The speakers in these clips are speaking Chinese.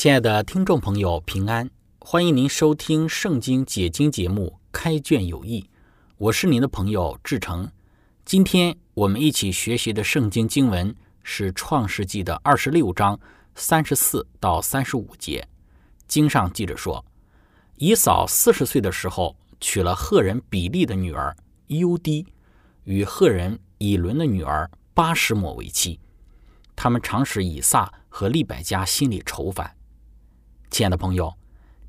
亲爱的听众朋友，平安！欢迎您收听《圣经解经》节目《开卷有益》，我是您的朋友志成。今天我们一起学习的圣经经文是《创世纪》的二十六章三十四到三十五节。经上记着说，以扫四十岁的时候娶了赫人比利的女儿优低，与赫人以伦的女儿巴什抹为妻。他们常使以撒和利百加心里愁烦。亲爱的朋友，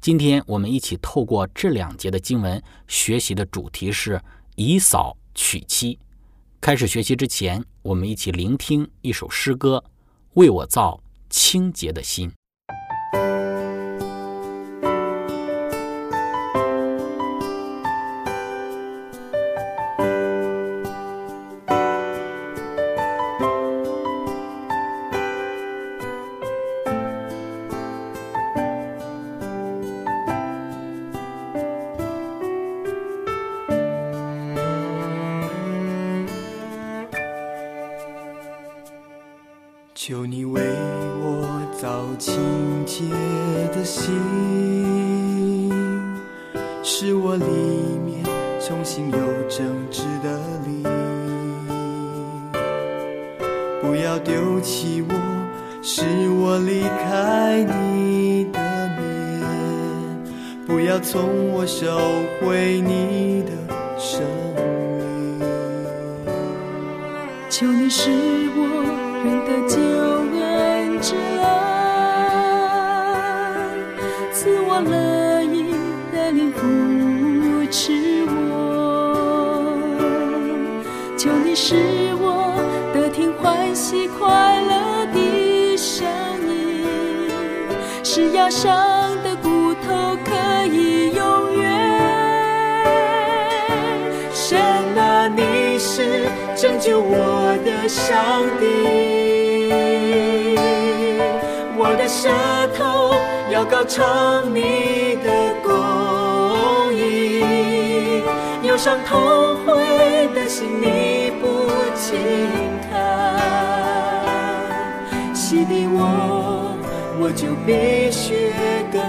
今天我们一起透过这两节的经文学习的主题是以扫娶妻。开始学习之前，我们一起聆听一首诗歌：为我造清洁的心。求你使我。人的救恩之恩，赐我乐意的灵扶持我，求你使我得听欢喜快乐的声音，是要伤拯救我的上帝。我的舌头要高唱你的公义，忧伤痛悔的心你不轻看，洗涤我，我就必须更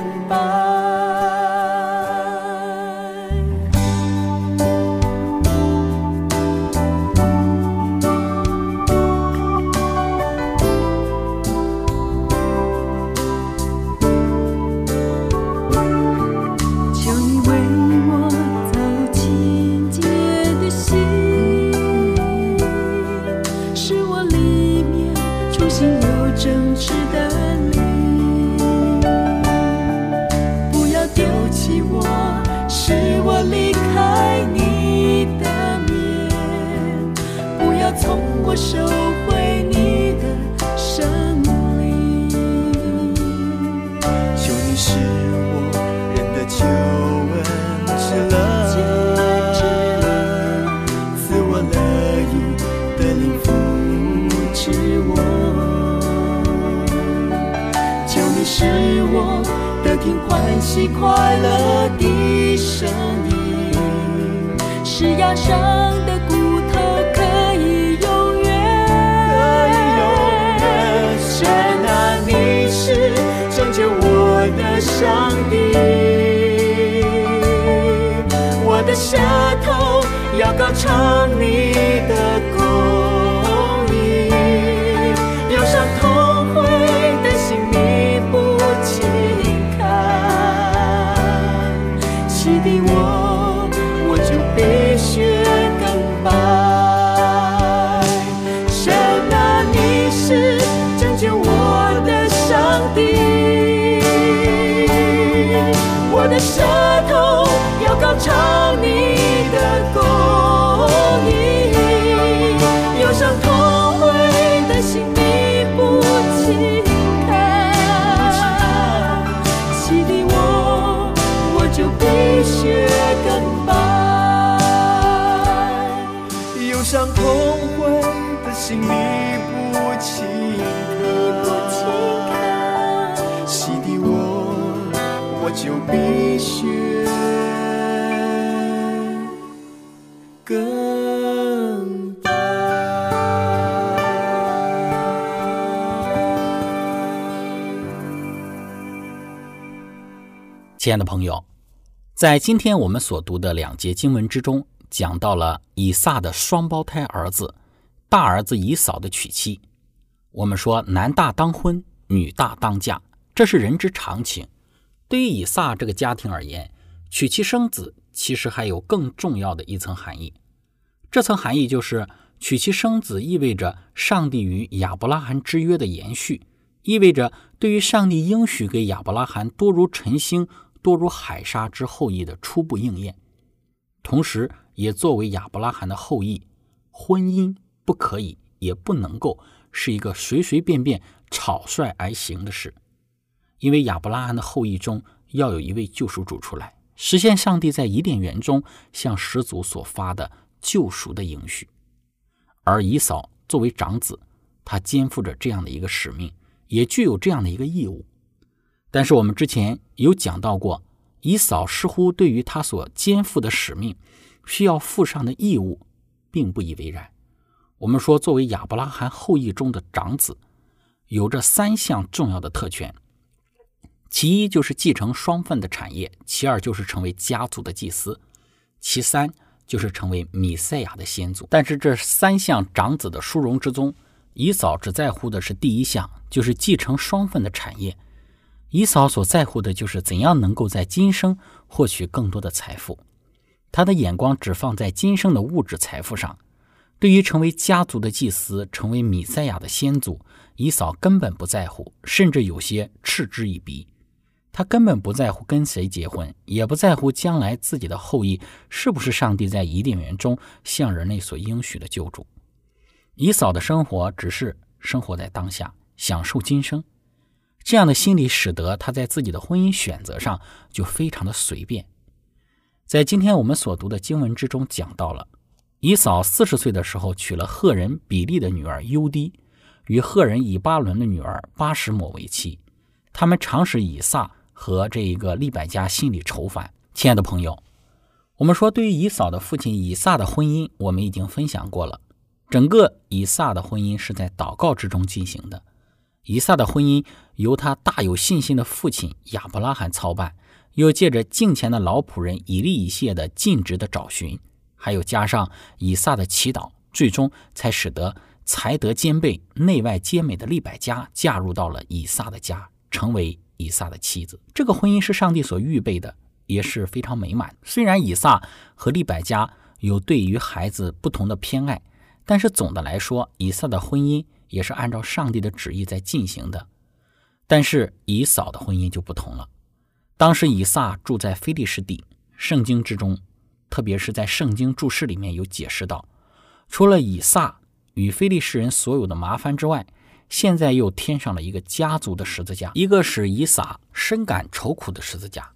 你是我的听，欢喜快乐的声音，是压伤的骨头可以永远。神啊，你是拯救我的上帝，我的舌头要高唱你的亲爱的朋友，在今天我们所读的两节经文之中，讲到了以撒的双胞胎儿子大儿子以扫的娶妻。我们说男大当婚，女大当嫁，这是人之常情。对于以撒这个家庭而言，娶妻生子其实还有更重要的一层含义。这层含义就是娶妻生子意味着上帝与亚伯拉罕之约的延续，意味着对于上帝应许给亚伯拉罕多如晨星、多如海沙之后裔的初步应验。同时，也作为亚伯拉罕的后裔，婚姻不可以，也不能够是一个随随便便草率而行的事，因为亚伯拉罕的后裔中要有一位救赎主出来，实现上帝在伊甸园中向始祖所发的救赎的应许。而以扫作为长子，他肩负着这样的一个使命，也具有这样的一个义务。但是我们之前有讲到过，以扫似乎对于他所肩负的使命，需要负上的义务，并不以为然。我们说，作为亚伯拉罕后裔中的长子，有着三项重要的特权：其一就是继承双份的产业；其二就是成为家族的祭司；其三就是成为米赛亚的先祖。但是这三项长子的殊荣之中，以扫只在乎的是第一项，就是继承双份的产业。以扫所在乎的就是怎样能够在今生获取更多的财富，他的眼光只放在今生的物质财富上。对于成为家族的祭司、成为米赛亚的先祖，以扫根本不在乎，甚至有些嗤之以鼻。他根本不在乎跟谁结婚，也不在乎将来自己的后裔是不是上帝在伊甸园中向人类所应许的救主。以扫的生活只是生活在当下，享受今生。这样的心理使得他在自己的婚姻选择上就非常的随便。在今天我们所读的经文之中讲到了，以扫四十岁的时候娶了赫人比利的女儿优迪，与赫人以巴伦的女儿巴什抹为妻。他们常使以撒和这一个利百加心里愁烦。亲爱的朋友，我们说对于以扫的父亲以撒的婚姻，我们已经分享过了。整个以撒的婚姻是在祷告之中进行的。以撒的婚姻由他大有信心的父亲亚伯拉罕操办，又借着敬虔的老仆人以利以谢的尽职的找寻，还有加上以撒的祈祷，最终才使得才德兼备、内外皆美的利百加嫁入到了以撒的家，成为以撒的妻子。这个婚姻是上帝所预备的，也是非常美满。虽然以撒和利百加有对于孩子不同的偏爱，但是总的来说，以撒的婚姻。也是按照上帝的旨意在进行的，但是以扫的婚姻就不同了。当时以撒住在非利士地，圣经之中，特别是在圣经注释里面有解释到，除了以撒与非利士人所有的麻烦之外，现在又添上了一个家族的十字架，一个使以撒深感愁苦的十字架。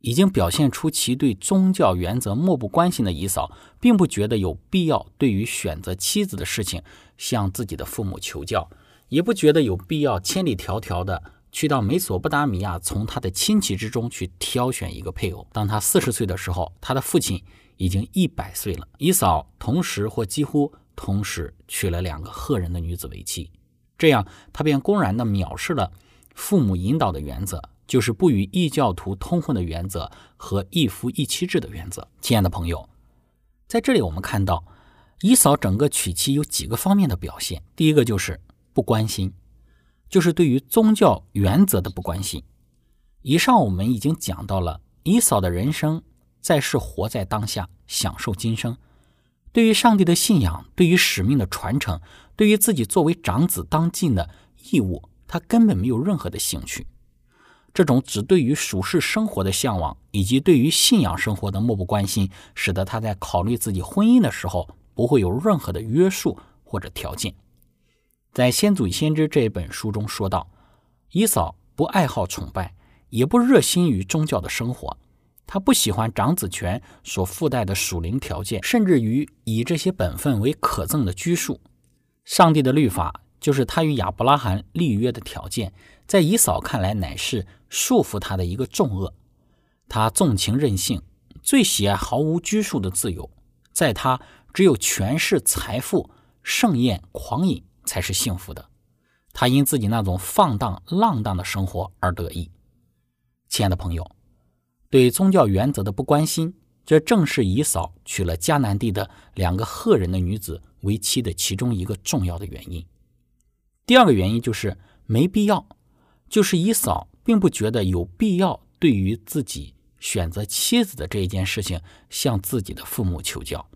已经表现出其对宗教原则漠不关心的以嫂，并不觉得有必要对于选择妻子的事情向自己的父母求教，也不觉得有必要千里迢迢的去到美索不达米亚，从他的亲戚之中去挑选一个配偶。当他四十岁的时候，他的父亲已经一百岁了。以嫂同时或几乎同时娶了两个赫人的女子为妻，这样他便公然的藐视了父母引导的原则。就是不与异教徒通婚的原则和一夫一妻制的原则。亲爱的朋友，在这里我们看到，以扫整个娶妻有几个方面的表现。第一个就是不关心，就是对于宗教原则的不关心。以上我们已经讲到了，以扫的人生在世活在当下，享受今生。对于上帝的信仰，对于使命的传承，对于自己作为长子当尽的义务，他根本没有任何的兴趣。这种只对于属世生活的向往，以及对于信仰生活的漠不关心，使得他在考虑自己婚姻的时候不会有任何的约束或者条件。在《先祖先知》这一本书中说道，以扫不爱好崇拜，也不热心于宗教的生活，他不喜欢长子权所附带的属灵条件，甚至于以这些本分为可憎的拘束。上帝的律法就是他与亚伯拉罕立约的条件。在以扫看来，乃是束缚他的一个重恶。他纵情任性，最喜爱毫无拘束的自由。在他，只有权势、财富、盛宴、狂饮才是幸福的。他因自己那种放荡浪荡的生活而得意。亲爱的朋友，对宗教原则的不关心，这正是以扫娶了迦南地的两个赫人的女子为妻的其中一个重要的原因。第二个原因就是没必要，就是以扫并不觉得有必要对于自己选择妻子的这一件事情向自己的父母求教。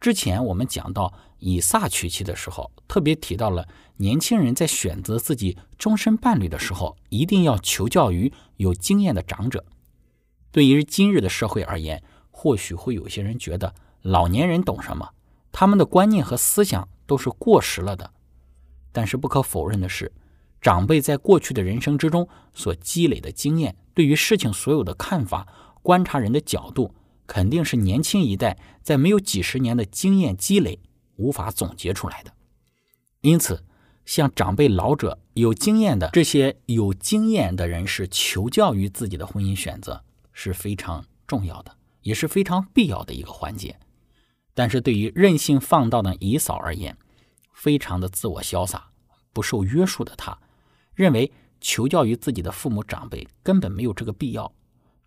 之前我们讲到以撒娶妻的时候，特别提到了年轻人在选择自己终身伴侣的时候，一定要求教于有经验的长者。对于今日的社会而言，或许会有些人觉得老年人懂什么，他们的观念和思想都是过时了的。但是不可否认的是，长辈在过去的人生之中所积累的经验，对于事情所有的看法、观察人的角度，肯定是年轻一代在没有几十年的经验积累无法总结出来的。因此，向长辈、老者、有经验的这些有经验的人士求教于自己的婚姻选择是非常重要的，也是非常必要的一个环节。但是对于任性放荡的姨嫂而言，非常的自我潇洒、不受约束的她，认为求教于自己的父母长辈根本没有这个必要。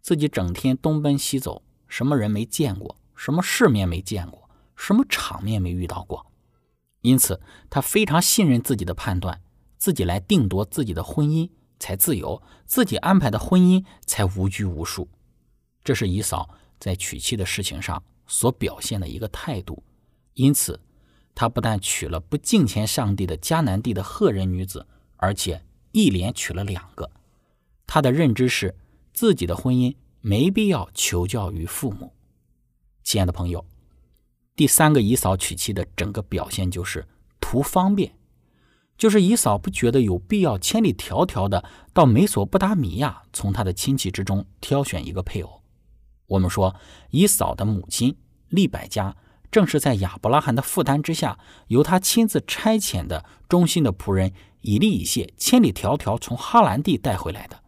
自己整天东奔西走，什么人没见过，什么世面没见过，什么场面没遇到过，因此他非常信任自己的判断，自己来定夺自己的婚姻才自由，自己安排的婚姻才无拘无束。这是姨嫂在娶妻的事情上所表现的一个态度，因此。他不但娶了不敬虔上帝的迦南地的赫人女子，而且一连娶了两个。他的认知是自己的婚姻没必要求教于父母。亲爱的朋友，第三个姨嫂娶妻的整个表现就是图方便，就是姨嫂不觉得有必要千里迢迢的到美索不达米亚从他的亲戚之中挑选一个配偶。我们说以嫂的母亲利百加。正是在亚伯拉罕的负担之下，由他亲自差遣的忠心的仆人以利以谢千里迢迢从哈兰地带回来的。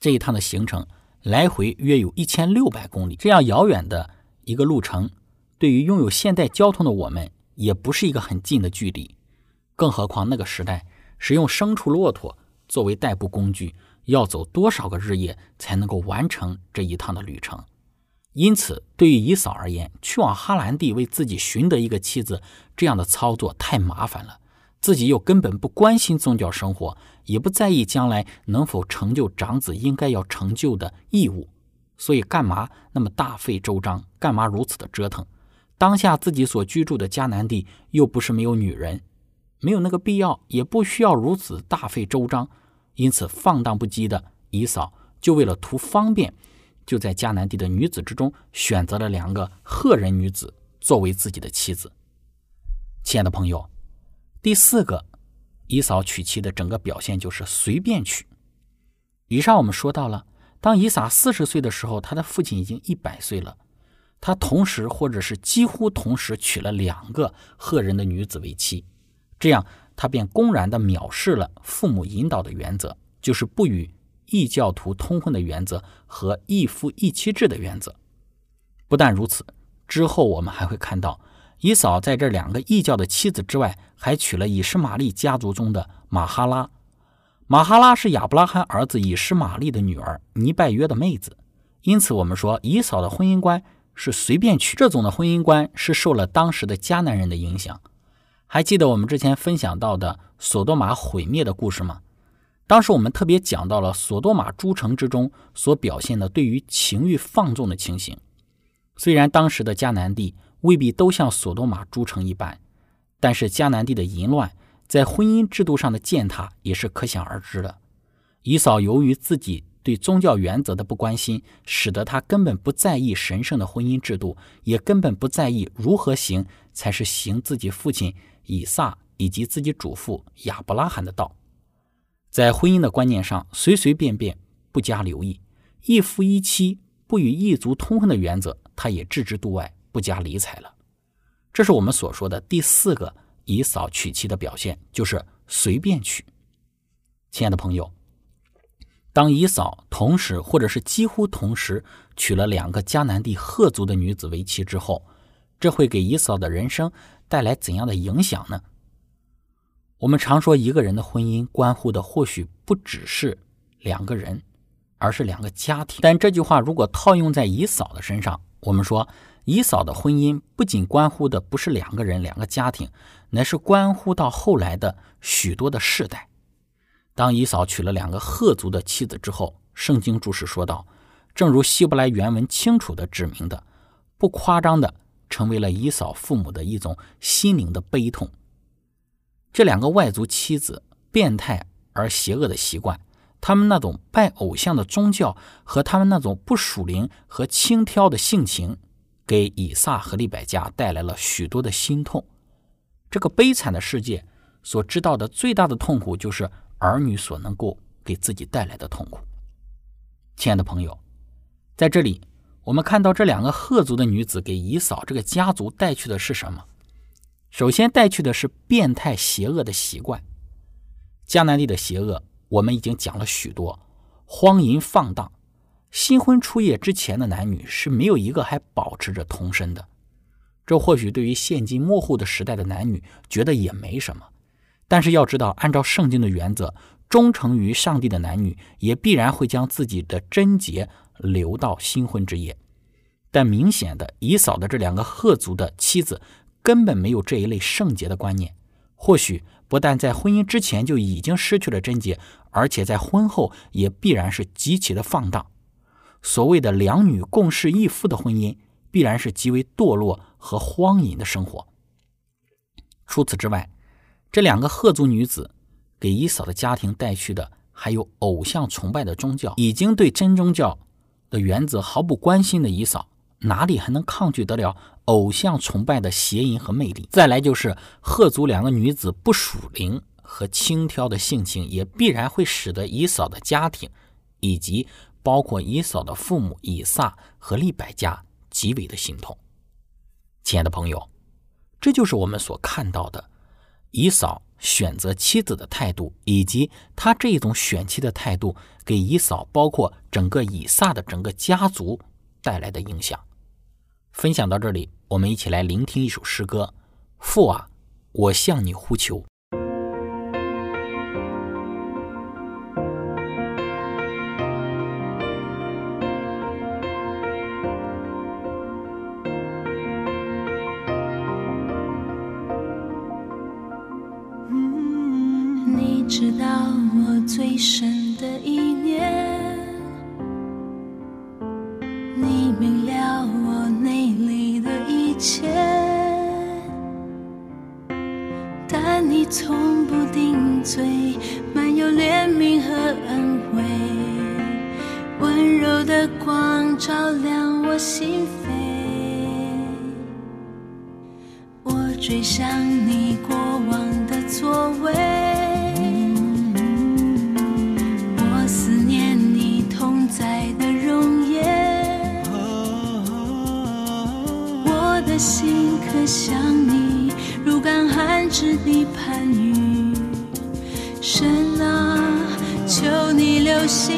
这一趟的行程来回约有一千六百公里，这样遥远的一个路程，对于拥有现代交通的我们，也不是一个很近的距离。更何况那个时代使用牲畜骆驼作为代步工具，要走多少个日夜才能够完成这一趟的旅程？因此，对于姨嫂而言，去往哈兰地为自己寻得一个妻子，这样的操作太麻烦了。自己又根本不关心宗教生活，也不在意将来能否成就长子应该要成就的义务，所以干嘛那么大费周章？干嘛如此的折腾？当下自己所居住的迦南地又不是没有女人，没有那个必要，也不需要如此大费周章。因此，放荡不羁的姨嫂就为了图方便。就在迦南地的女子之中，选择了两个赫人女子作为自己的妻子。亲爱的朋友，第四个，姨嫂娶妻的整个表现就是随便娶。以上我们说到了，当以撒四十岁的时候，他的父亲已经一百岁了，他同时或者是几乎同时娶了两个赫人的女子为妻，这样他便公然的藐视了父母引导的原则，就是不与。异教徒通婚的原则和一夫一妻制的原则，不但如此，之后我们还会看到，以扫在这两个异教的妻子之外，还娶了以实玛利家族中的马哈拉。马哈拉是亚伯拉罕儿子以实玛利的女儿尼拜约的妹子，因此我们说以扫的婚姻观是随便娶。这种的婚姻观是受了当时的迦南人的影响。还记得我们之前分享到的索多玛毁灭的故事吗？当时我们特别讲到了索多玛诸城之中所表现的对于情欲放纵的情形。虽然当时的迦南地未必都像索多玛诸城一般，但是迦南地的淫乱在婚姻制度上的践踏也是可想而知的。以扫由于自己对宗教原则的不关心，使得他根本不在意神圣的婚姻制度，也根本不在意如何行才是行自己父亲以撒以及自己祖父亚伯拉罕的道。在婚姻的观念上，随随便便不加留意，一夫一妻不与异族通婚的原则，他也置之度外，不加理睬了。这是我们所说的第四个以扫娶妻的表现，就是随便娶。亲爱的朋友，当以扫同时或者是几乎同时娶了两个迦南地赫族的女子为妻之后，这会给以嫂的人生带来怎样的影响呢？我们常说一个人的婚姻关乎的或许不只是两个人，而是两个家庭。但这句话如果套用在以嫂的身上，我们说以嫂的婚姻不仅关乎的不是两个人、两个家庭，乃是关乎到后来的许多的世代。当以嫂娶了两个赫族的妻子之后，圣经注释说道：“正如希伯来原文清楚地指明的，不夸张的，成为了以扫父母的一种心灵的悲痛。这两个外族妻子变态而邪恶的习惯，他们那种拜偶像的宗教和他们那种不属灵和轻佻的性情，给以撒和利百加带来了许多的心痛。这个悲惨的世界所知道的最大的痛苦就是。”儿女所能够给自己带来的痛苦，亲爱的朋友，在这里我们看到这两个赫族的女子给姨嫂这个家族带去的是什么？首先带去的是变态邪恶的习惯。迦南地的邪恶，我们已经讲了许多，荒淫放荡，新婚初夜之前的男女是没有一个还保持着童身的。这或许对于现今模糊的时代的男女觉得也没什么。但是要知道，按照圣经的原则，忠诚于上帝的男女也必然会将自己的贞洁留到新婚之夜。但明显的，以扫的这两个赫族的妻子根本没有这一类圣洁的观念。或许不但在婚姻之前就已经失去了贞洁，而且在婚后也必然是极其的放荡。所谓的两女共侍一夫的婚姻，必然是极为堕落和荒淫的生活。除此之外，这两个赫族女子给姨嫂的家庭带去的，还有偶像崇拜的宗教。已经对真宗教的原则毫不关心的姨嫂，哪里还能抗拒得了偶像崇拜的邪淫和魅力？再来就是贺族两个女子不属灵和轻佻的性情，也必然会使得姨嫂的家庭，以及包括姨嫂的父母以撒和利百家极为的心痛。亲爱的朋友，这就是我们所看到的。以嫂选择妻子的态度，以及他这种选妻的态度，给以扫包括整个以撒的整个家族带来的影响。分享到这里，我们一起来聆听一首诗歌：父啊，我向你呼求。切，但你从不顶嘴，满有怜悯和恩惠，温柔的光照亮我心扉，我追想你过往的座位。想你如干旱之地盼雨，神啊，求你留心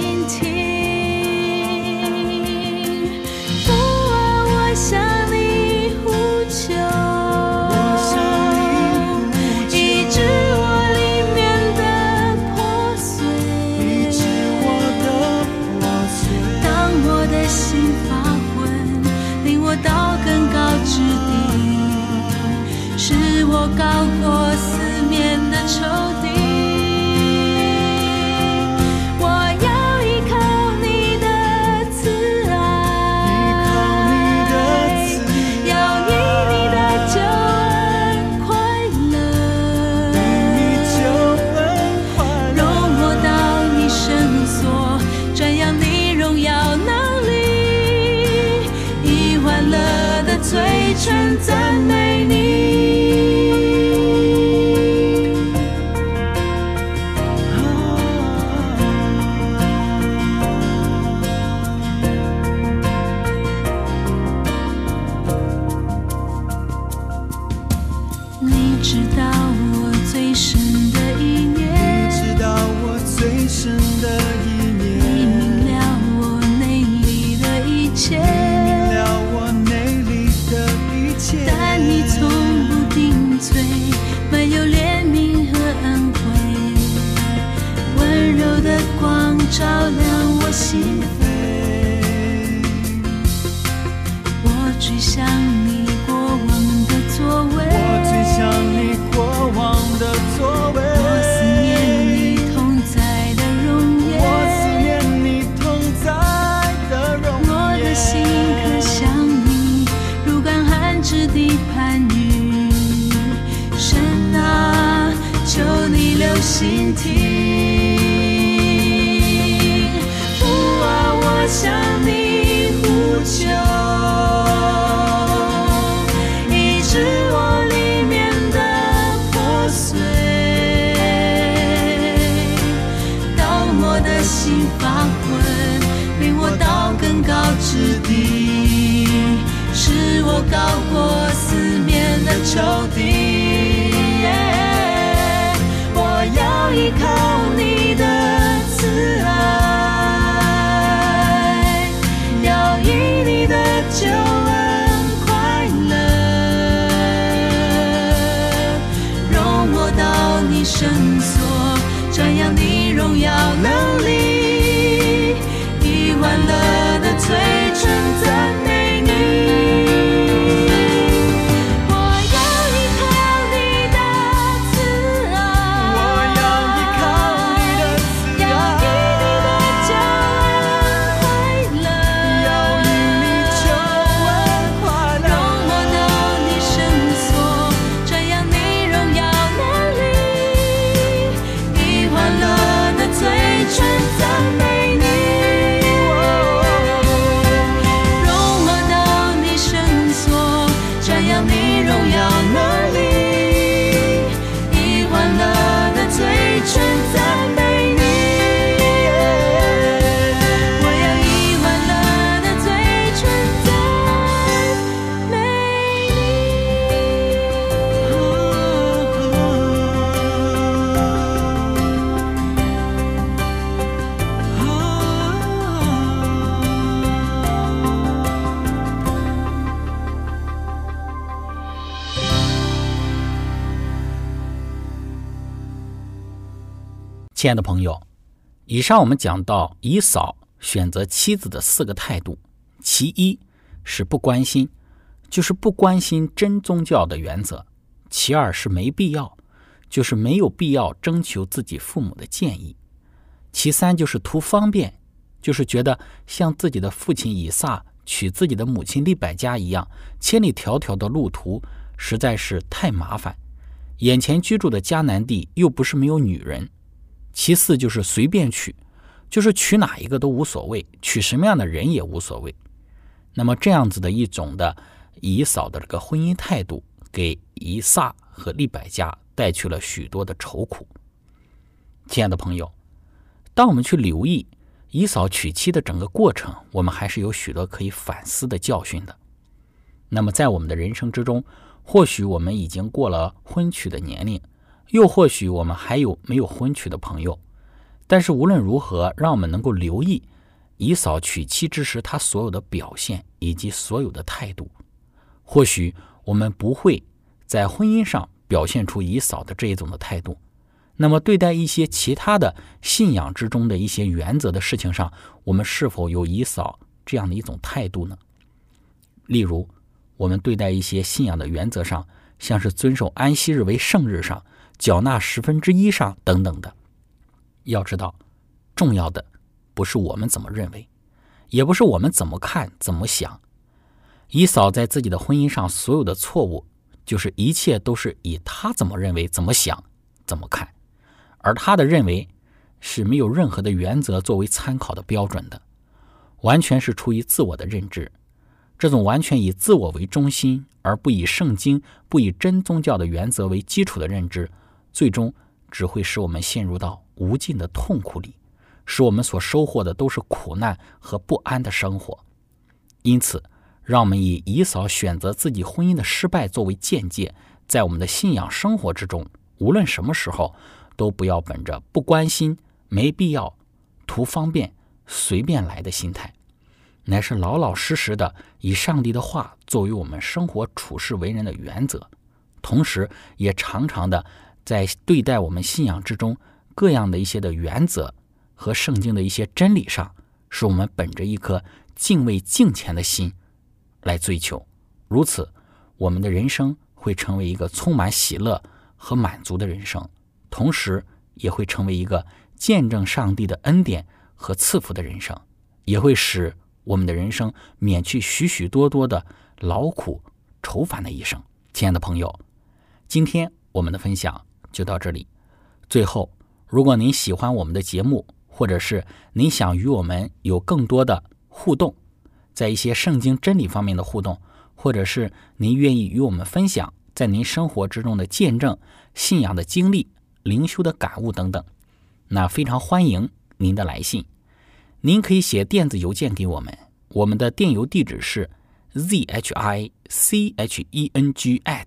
知道。面的亲爱的朋友，以上我们讲到以扫选择妻子的四个态度，其一是不关心，就是不关心真宗教的原则；其二是没必要，就是没有必要征求自己父母的建议；其三就是图方便，就是觉得像自己的父亲以撒娶自己的母亲利百加一样，千里迢迢的路途实在是太麻烦，眼前居住的迦南地又不是没有女人。其次就是随便娶，就是娶哪一个都无所谓，娶什么样的人也无所谓。那么这样子的一种的以扫的这个婚姻态度，给以撒和利百加带去了许多的愁苦。亲爱的朋友，当我们去留意以扫娶妻的整个过程，我们还是有许多可以反思的教训的。那么在我们的人生之中，或许我们已经过了婚娶的年龄。又或许我们还有没有婚娶的朋友，但是无论如何，让我们能够留意以扫娶妻之时他所有的表现以及所有的态度。或许我们不会在婚姻上表现出以扫的这一种的态度，那么对待一些其他的信仰之中的一些原则的事情上，我们是否有以扫这样的一种态度呢？例如，我们对待一些信仰的原则上，像是遵守安息日为圣日上。缴纳十分之一上等等的，要知道，重要的不是我们怎么认为，也不是我们怎么看、怎么想。以扫在自己的婚姻上所有的错误，就是一切都是以他怎么认为、怎么想、怎么看，而他的认为是没有任何的原则作为参考的标准的，完全是出于自我的认知。这种完全以自我为中心，而不以圣经、不以真宗教的原则为基础的认知。最终只会使我们陷入到无尽的痛苦里，使我们所收获的都是苦难和不安的生活。因此，让我们以以扫选择自己婚姻的失败作为见解，在我们的信仰生活之中，无论什么时候，都不要本着不关心、没必要、图方便、随便来的心态，乃是老老实实的以上帝的话作为我们生活处事为人的原则，同时也常常的。在对待我们信仰之中各样的一些的原则，和圣经的一些真理上，是我们本着一颗敬畏敬虔的心来追求。如此，我们的人生会成为一个充满喜乐和满足的人生，同时也会成为一个见证上帝的恩典和赐福的人生，也会使我们的人生免去许许多多的劳苦愁烦的一生。亲爱的朋友，今天我们的分享就到这里。最后，如果您喜欢我们的节目，或者是您想与我们有更多的互动，在一些圣经真理方面的互动，或者是您愿意与我们分享在您生活之中的见证、信仰的经历、灵修的感悟等等，那非常欢迎您的来信。您可以写电子邮件给我们，我们的电邮地址是 z h i c h e n g at